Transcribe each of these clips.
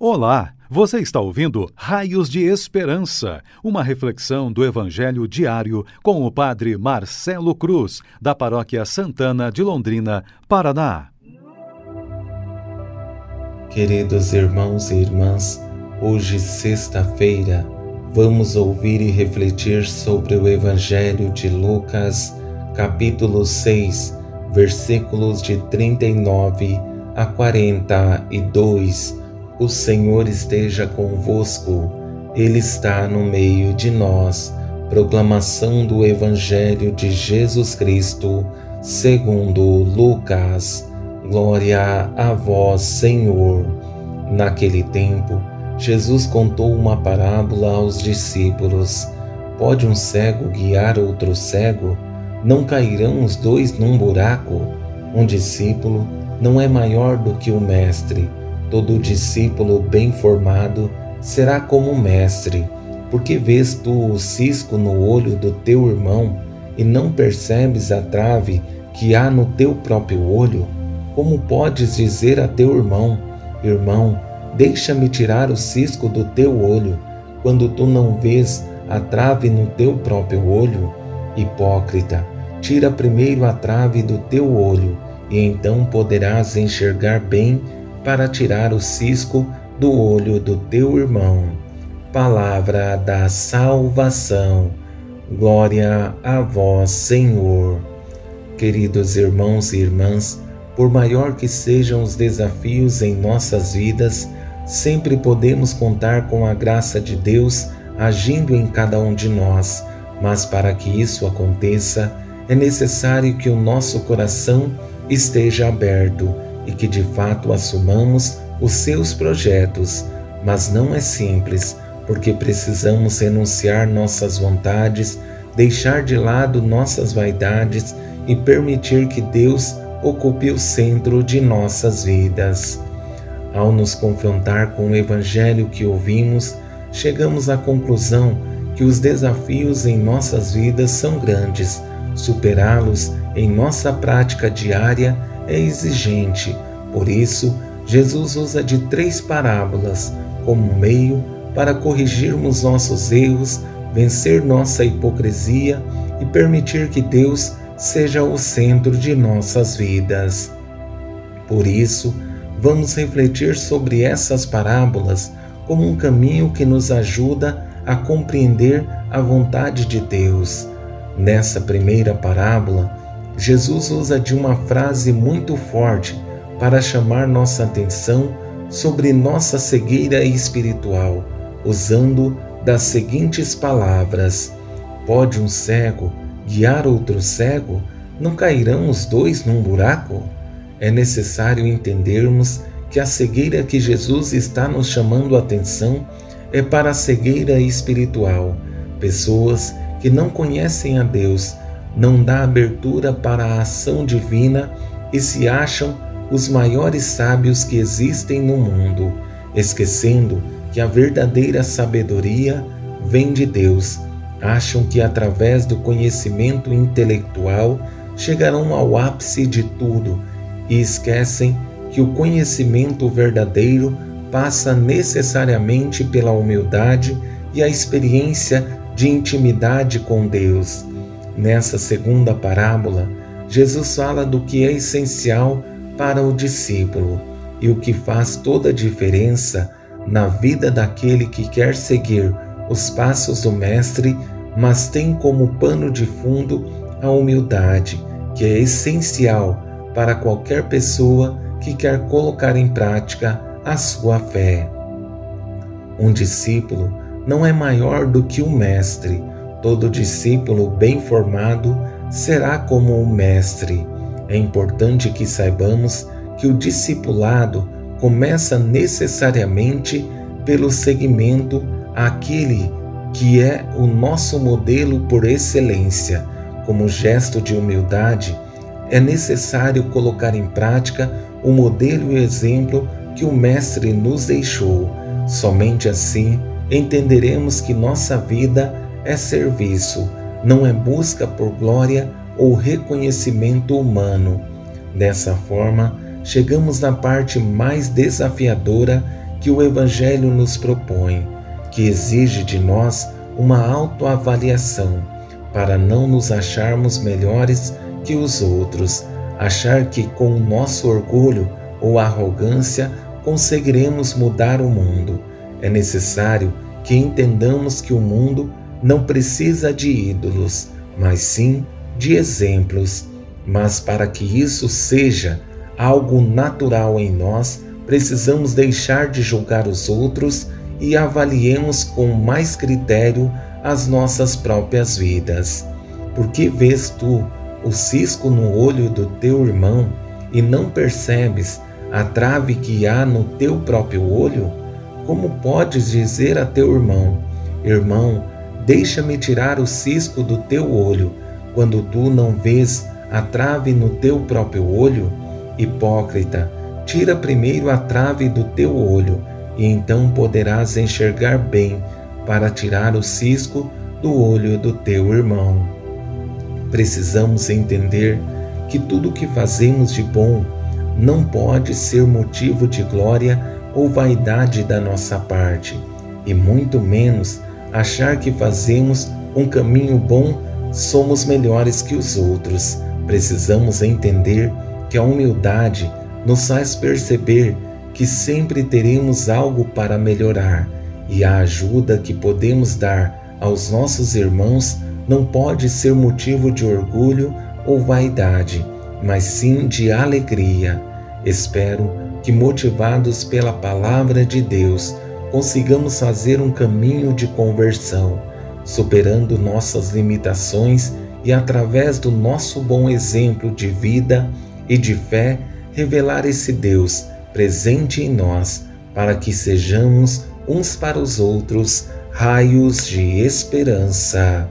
Olá, você está ouvindo Raios de Esperança, uma reflexão do Evangelho diário com o Padre Marcelo Cruz, da Paróquia Santana de Londrina, Paraná. Queridos irmãos e irmãs, hoje, sexta-feira, vamos ouvir e refletir sobre o Evangelho de Lucas, capítulo 6, versículos de 39 a 42 o Senhor esteja convosco, Ele está no meio de nós. Proclamação do Evangelho de Jesus Cristo, segundo Lucas. Glória a vós, Senhor. Naquele tempo, Jesus contou uma parábola aos discípulos. Pode um cego guiar outro cego? Não cairão os dois num buraco? Um discípulo não é maior do que o mestre Todo discípulo bem formado será como o mestre, porque vês tu o cisco no olho do teu irmão e não percebes a trave que há no teu próprio olho? Como podes dizer a teu irmão: Irmão, deixa-me tirar o cisco do teu olho, quando tu não vês a trave no teu próprio olho? Hipócrita, tira primeiro a trave do teu olho, e então poderás enxergar bem para tirar o cisco do olho do teu irmão. Palavra da salvação. Glória a vós, Senhor. Queridos irmãos e irmãs, por maior que sejam os desafios em nossas vidas, sempre podemos contar com a graça de Deus agindo em cada um de nós. Mas para que isso aconteça, é necessário que o nosso coração esteja aberto e que de fato assumamos os seus projetos, mas não é simples, porque precisamos renunciar nossas vontades, deixar de lado nossas vaidades e permitir que Deus ocupe o centro de nossas vidas. Ao nos confrontar com o Evangelho que ouvimos, chegamos à conclusão que os desafios em nossas vidas são grandes. Superá-los em nossa prática diária é exigente. Por isso, Jesus usa de três parábolas como meio para corrigirmos nossos erros, vencer nossa hipocrisia e permitir que Deus seja o centro de nossas vidas. Por isso, vamos refletir sobre essas parábolas como um caminho que nos ajuda a compreender a vontade de Deus. Nessa primeira parábola, Jesus usa de uma frase muito forte para chamar nossa atenção sobre nossa cegueira espiritual, usando das seguintes palavras: Pode um cego guiar outro cego? Não cairão os dois num buraco? É necessário entendermos que a cegueira que Jesus está nos chamando a atenção é para a cegueira espiritual. Pessoas que não conhecem a Deus não dá abertura para a ação divina e se acham os maiores sábios que existem no mundo, esquecendo que a verdadeira sabedoria vem de Deus. Acham que através do conhecimento intelectual chegarão ao ápice de tudo e esquecem que o conhecimento verdadeiro passa necessariamente pela humildade e a experiência de intimidade com Deus. Nessa segunda parábola, Jesus fala do que é essencial para o discípulo e o que faz toda a diferença na vida daquele que quer seguir os passos do Mestre, mas tem como pano de fundo a humildade, que é essencial para qualquer pessoa que quer colocar em prática a sua fé. Um discípulo não é maior do que o Mestre Todo discípulo bem formado será como o mestre. É importante que saibamos que o discipulado começa necessariamente pelo seguimento àquele que é o nosso modelo por excelência. Como gesto de humildade, é necessário colocar em prática o modelo e exemplo que o Mestre nos deixou. Somente assim entenderemos que nossa vida é serviço, não é busca por glória ou reconhecimento humano. Dessa forma, chegamos na parte mais desafiadora que o Evangelho nos propõe, que exige de nós uma autoavaliação para não nos acharmos melhores que os outros, achar que com nosso orgulho ou arrogância conseguiremos mudar o mundo. É necessário que entendamos que o mundo não precisa de ídolos, mas sim de exemplos. Mas para que isso seja algo natural em nós, precisamos deixar de julgar os outros e avaliemos com mais critério as nossas próprias vidas. Por que vês tu o cisco no olho do teu irmão e não percebes a trave que há no teu próprio olho? Como podes dizer a teu irmão: Irmão, deixa-me tirar o cisco do teu olho, quando tu não vês a trave no teu próprio olho? Hipócrita, tira primeiro a trave do teu olho, e então poderás enxergar bem para tirar o cisco do olho do teu irmão. Precisamos entender que tudo o que fazemos de bom não pode ser motivo de glória ou vaidade da nossa parte, e muito menos achar que fazemos um caminho bom somos melhores que os outros. Precisamos entender que a humildade nos faz perceber que sempre teremos algo para melhorar e a ajuda que podemos dar aos nossos irmãos não pode ser motivo de orgulho ou vaidade, mas sim de alegria. Espero que, motivados pela palavra de Deus, consigamos fazer um caminho de conversão, superando nossas limitações e, através do nosso bom exemplo de vida e de fé, revelar esse Deus presente em nós, para que sejamos uns para os outros raios de esperança.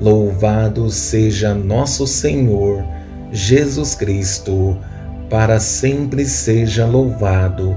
Louvado seja nosso Senhor Jesus Cristo, para sempre seja louvado.